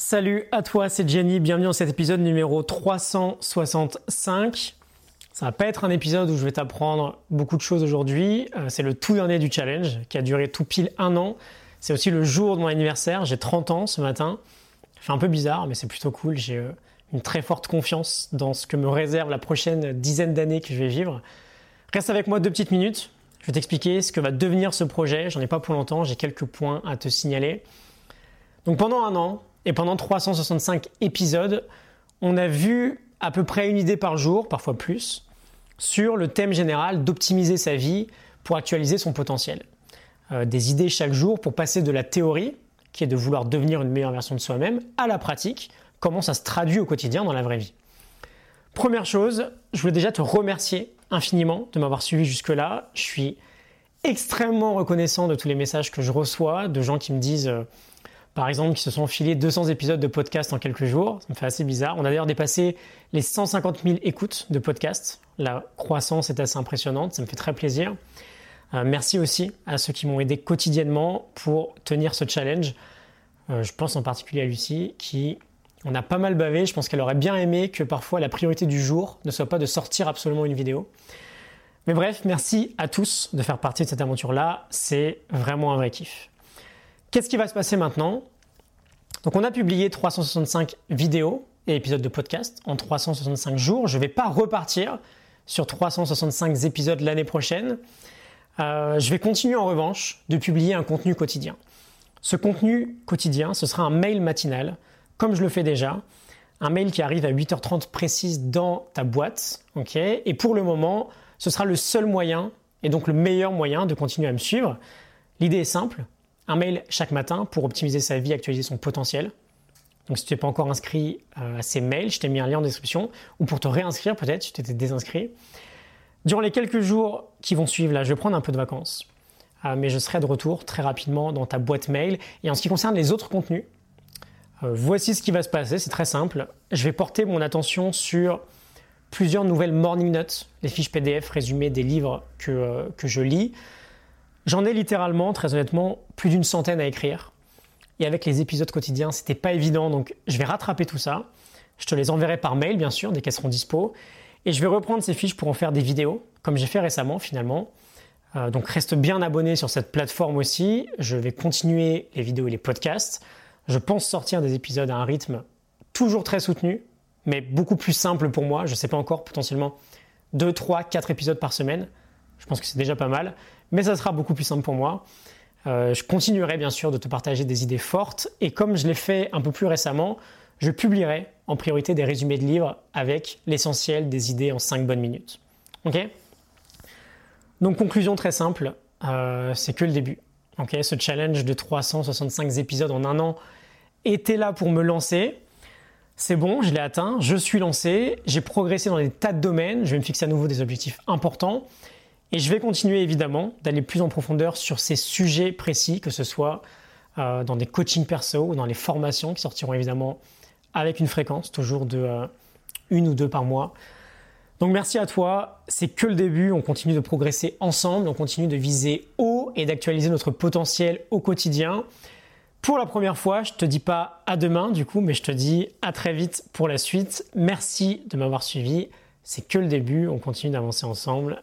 Salut à toi, c'est Jenny, bienvenue dans cet épisode numéro 365. Ça va pas être un épisode où je vais t'apprendre beaucoup de choses aujourd'hui, euh, c'est le tout dernier du challenge qui a duré tout pile un an. C'est aussi le jour de mon anniversaire, j'ai 30 ans ce matin. fait un peu bizarre, mais c'est plutôt cool, j'ai euh, une très forte confiance dans ce que me réserve la prochaine dizaine d'années que je vais vivre. Reste avec moi deux petites minutes, je vais t'expliquer ce que va devenir ce projet, j'en ai pas pour longtemps, j'ai quelques points à te signaler. Donc pendant un an, et pendant 365 épisodes, on a vu à peu près une idée par jour, parfois plus, sur le thème général d'optimiser sa vie pour actualiser son potentiel. Euh, des idées chaque jour pour passer de la théorie, qui est de vouloir devenir une meilleure version de soi-même, à la pratique, comment ça se traduit au quotidien dans la vraie vie. Première chose, je voulais déjà te remercier infiniment de m'avoir suivi jusque-là. Je suis extrêmement reconnaissant de tous les messages que je reçois, de gens qui me disent... Euh, par exemple, qui se sont filés 200 épisodes de podcast en quelques jours. Ça me fait assez bizarre. On a d'ailleurs dépassé les 150 000 écoutes de podcast. La croissance est assez impressionnante. Ça me fait très plaisir. Euh, merci aussi à ceux qui m'ont aidé quotidiennement pour tenir ce challenge. Euh, je pense en particulier à Lucie qui on a pas mal bavé. Je pense qu'elle aurait bien aimé que parfois la priorité du jour ne soit pas de sortir absolument une vidéo. Mais bref, merci à tous de faire partie de cette aventure-là. C'est vraiment un vrai kiff. Qu'est-ce qui va se passer maintenant? Donc on a publié 365 vidéos et épisodes de podcast en 365 jours. Je ne vais pas repartir sur 365 épisodes l'année prochaine. Euh, je vais continuer en revanche de publier un contenu quotidien. Ce contenu quotidien, ce sera un mail matinal, comme je le fais déjà. Un mail qui arrive à 8h30 précise dans ta boîte. et pour le moment, ce sera le seul moyen, et donc le meilleur moyen de continuer à me suivre. L'idée est simple, un mail chaque matin pour optimiser sa vie, actualiser son potentiel. Donc si tu n'es pas encore inscrit euh, à ces mails, je t'ai mis un lien en description, ou pour te réinscrire peut-être si tu étais désinscrit. Durant les quelques jours qui vont suivre, là, je vais prendre un peu de vacances, euh, mais je serai de retour très rapidement dans ta boîte mail. Et en ce qui concerne les autres contenus, euh, voici ce qui va se passer, c'est très simple. Je vais porter mon attention sur plusieurs nouvelles morning notes, les fiches PDF résumées des livres que, que je lis, J'en ai littéralement, très honnêtement, plus d'une centaine à écrire. Et avec les épisodes quotidiens, c'était pas évident, donc je vais rattraper tout ça. Je te les enverrai par mail, bien sûr, dès qu'elles seront dispo. Et je vais reprendre ces fiches pour en faire des vidéos, comme j'ai fait récemment finalement. Euh, donc reste bien abonné sur cette plateforme aussi. Je vais continuer les vidéos et les podcasts. Je pense sortir des épisodes à un rythme toujours très soutenu, mais beaucoup plus simple pour moi. Je ne sais pas encore, potentiellement 2, 3, 4 épisodes par semaine. Je pense que c'est déjà pas mal mais ça sera beaucoup plus simple pour moi. Euh, je continuerai bien sûr de te partager des idées fortes et comme je l'ai fait un peu plus récemment, je publierai en priorité des résumés de livres avec l'essentiel des idées en 5 bonnes minutes. Ok? Donc conclusion très simple, euh, c'est que le début. Ok? Ce challenge de 365 épisodes en un an était là pour me lancer. C'est bon, je l'ai atteint, je suis lancé, j'ai progressé dans des tas de domaines, je vais me fixer à nouveau des objectifs importants et je vais continuer évidemment d'aller plus en profondeur sur ces sujets précis, que ce soit euh, dans des coachings perso ou dans les formations qui sortiront évidemment avec une fréquence, toujours de euh, une ou deux par mois. Donc merci à toi, c'est que le début, on continue de progresser ensemble, on continue de viser haut et d'actualiser notre potentiel au quotidien. Pour la première fois, je te dis pas à demain du coup, mais je te dis à très vite pour la suite. Merci de m'avoir suivi. C'est que le début, on continue d'avancer ensemble.